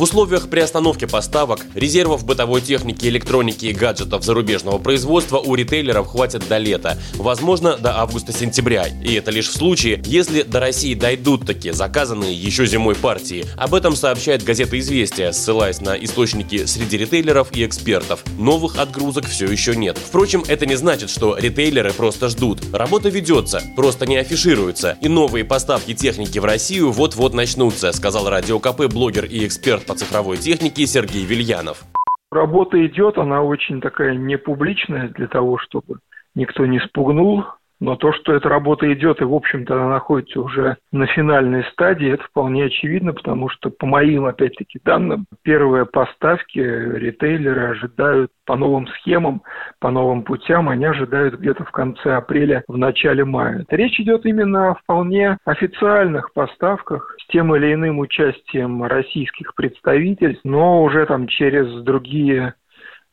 В условиях приостановки поставок, резервов бытовой техники, электроники и гаджетов зарубежного производства у ритейлеров хватит до лета, возможно, до августа-сентября. И это лишь в случае, если до России дойдут такие заказанные еще зимой партии. Об этом сообщает газета «Известия», ссылаясь на источники среди ритейлеров и экспертов. Новых отгрузок все еще нет. Впрочем, это не значит, что ритейлеры просто ждут. Работа ведется, просто не афишируется. И новые поставки техники в Россию вот-вот начнутся, сказал Радио КП блогер и эксперт по цифровой технике Сергей Вильянов. Работа идет, она очень такая непубличная для того, чтобы никто не спугнул но то, что эта работа идет и, в общем-то, она находится уже на финальной стадии, это вполне очевидно, потому что, по моим, опять-таки, данным, первые поставки ритейлеры ожидают по новым схемам, по новым путям, они ожидают где-то в конце апреля, в начале мая. Речь идет именно о вполне официальных поставках с тем или иным участием российских представительств, но уже там через другие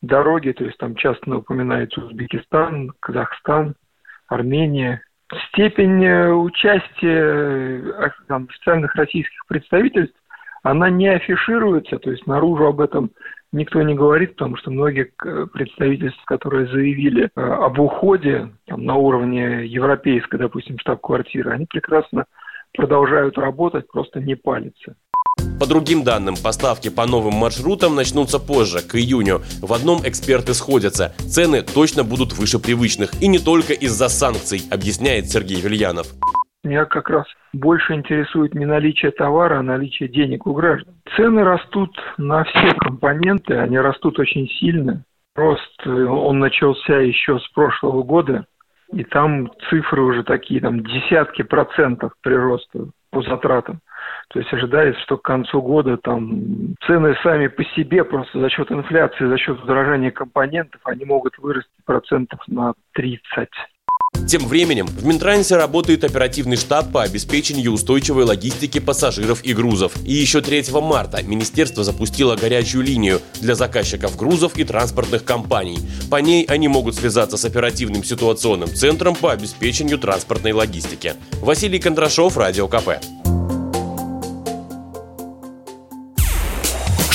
дороги, то есть там часто упоминается Узбекистан, Казахстан, Армения. Степень э, участия э, там, официальных российских представительств, она не афишируется, то есть наружу об этом никто не говорит, потому что многие э, представительства, которые заявили об уходе там, на уровне европейской, допустим, штаб-квартиры, они прекрасно продолжают работать, просто не палятся. По другим данным, поставки по новым маршрутам начнутся позже, к июню. В одном эксперты сходятся. Цены точно будут выше привычных. И не только из-за санкций, объясняет Сергей Вильянов. Меня как раз больше интересует не наличие товара, а наличие денег у граждан. Цены растут на все компоненты, они растут очень сильно. Рост, э, он начался еще с прошлого года, и там цифры уже такие, там десятки процентов прироста по затратам. То есть ожидается, что к концу года там цены сами по себе просто за счет инфляции, за счет удорожания компонентов, они могут вырасти процентов на 30. Тем временем в Минтрансе работает оперативный штаб по обеспечению устойчивой логистики пассажиров и грузов. И еще 3 марта министерство запустило горячую линию для заказчиков грузов и транспортных компаний. По ней они могут связаться с оперативным ситуационным центром по обеспечению транспортной логистики. Василий Кондрашов, Радио КП.